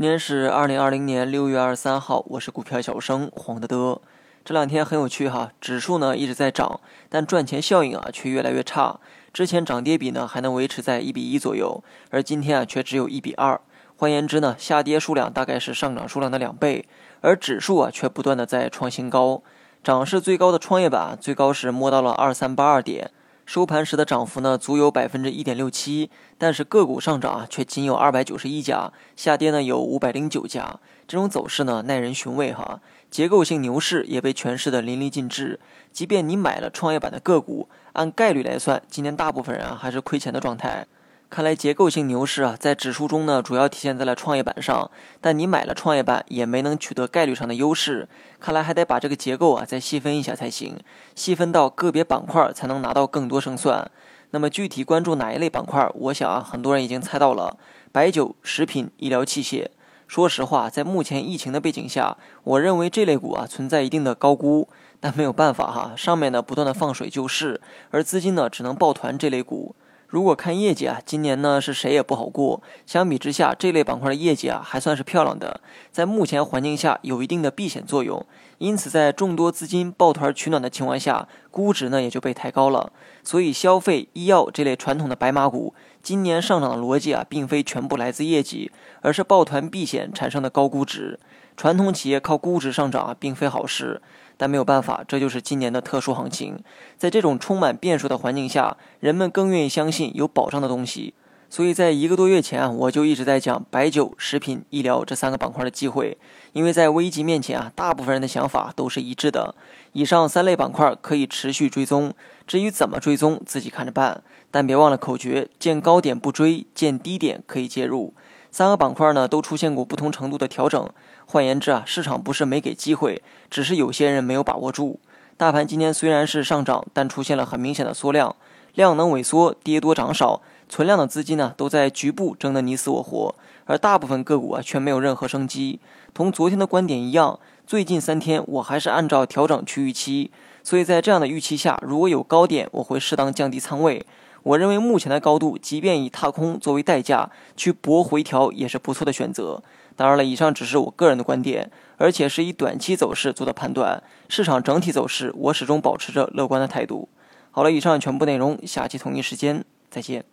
今天是二零二零年六月二十三号，我是股票小生黄德德。这两天很有趣哈，指数呢一直在涨，但赚钱效应啊却越来越差。之前涨跌比呢还能维持在一比一左右，而今天啊却只有一比二。换言之呢，下跌数量大概是上涨数量的两倍，而指数啊却不断的在创新高。涨势最高的创业板最高是摸到了二三八二点。收盘时的涨幅呢，足有百分之一点六七，但是个股上涨啊，却仅有二百九十一家，下跌呢有五百零九家，这种走势呢，耐人寻味哈。结构性牛市也被诠释的淋漓尽致。即便你买了创业板的个股，按概率来算，今年大部分人啊还是亏钱的状态。看来结构性牛市啊，在指数中呢，主要体现在了创业板上。但你买了创业板，也没能取得概率上的优势。看来还得把这个结构啊再细分一下才行，细分到个别板块才能拿到更多胜算。那么具体关注哪一类板块？我想啊，很多人已经猜到了：白酒、食品、医疗器械。说实话，在目前疫情的背景下，我认为这类股啊存在一定的高估。但没有办法哈，上面呢不断的放水救市，而资金呢只能抱团这类股。如果看业绩啊，今年呢是谁也不好过。相比之下，这类板块的业绩啊还算是漂亮的，在目前环境下有一定的避险作用。因此，在众多资金抱团取暖的情况下，估值呢也就被抬高了。所以，消费、医药这类传统的白马股，今年上涨的逻辑啊，并非全部来自业绩，而是抱团避险产生的高估值。传统企业靠估值上涨啊，并非好事。但没有办法，这就是今年的特殊行情。在这种充满变数的环境下，人们更愿意相信有保障的东西。所以在一个多月前啊，我就一直在讲白酒、食品、医疗这三个板块的机会。因为在危机面前啊，大部分人的想法都是一致的。以上三类板块可以持续追踪，至于怎么追踪，自己看着办。但别忘了口诀：见高点不追，见低点可以介入。三个板块呢都出现过不同程度的调整，换言之啊，市场不是没给机会，只是有些人没有把握住。大盘今天虽然是上涨，但出现了很明显的缩量，量能萎缩，跌多涨少，存量的资金呢都在局部争得你死我活，而大部分个股啊却没有任何生机。同昨天的观点一样，最近三天我还是按照调整去预期，所以在这样的预期下，如果有高点，我会适当降低仓位。我认为目前的高度，即便以踏空作为代价去搏回调，也是不错的选择。当然了，以上只是我个人的观点，而且是以短期走势做的判断。市场整体走势，我始终保持着乐观的态度。好了，以上全部内容，下期同一时间再见。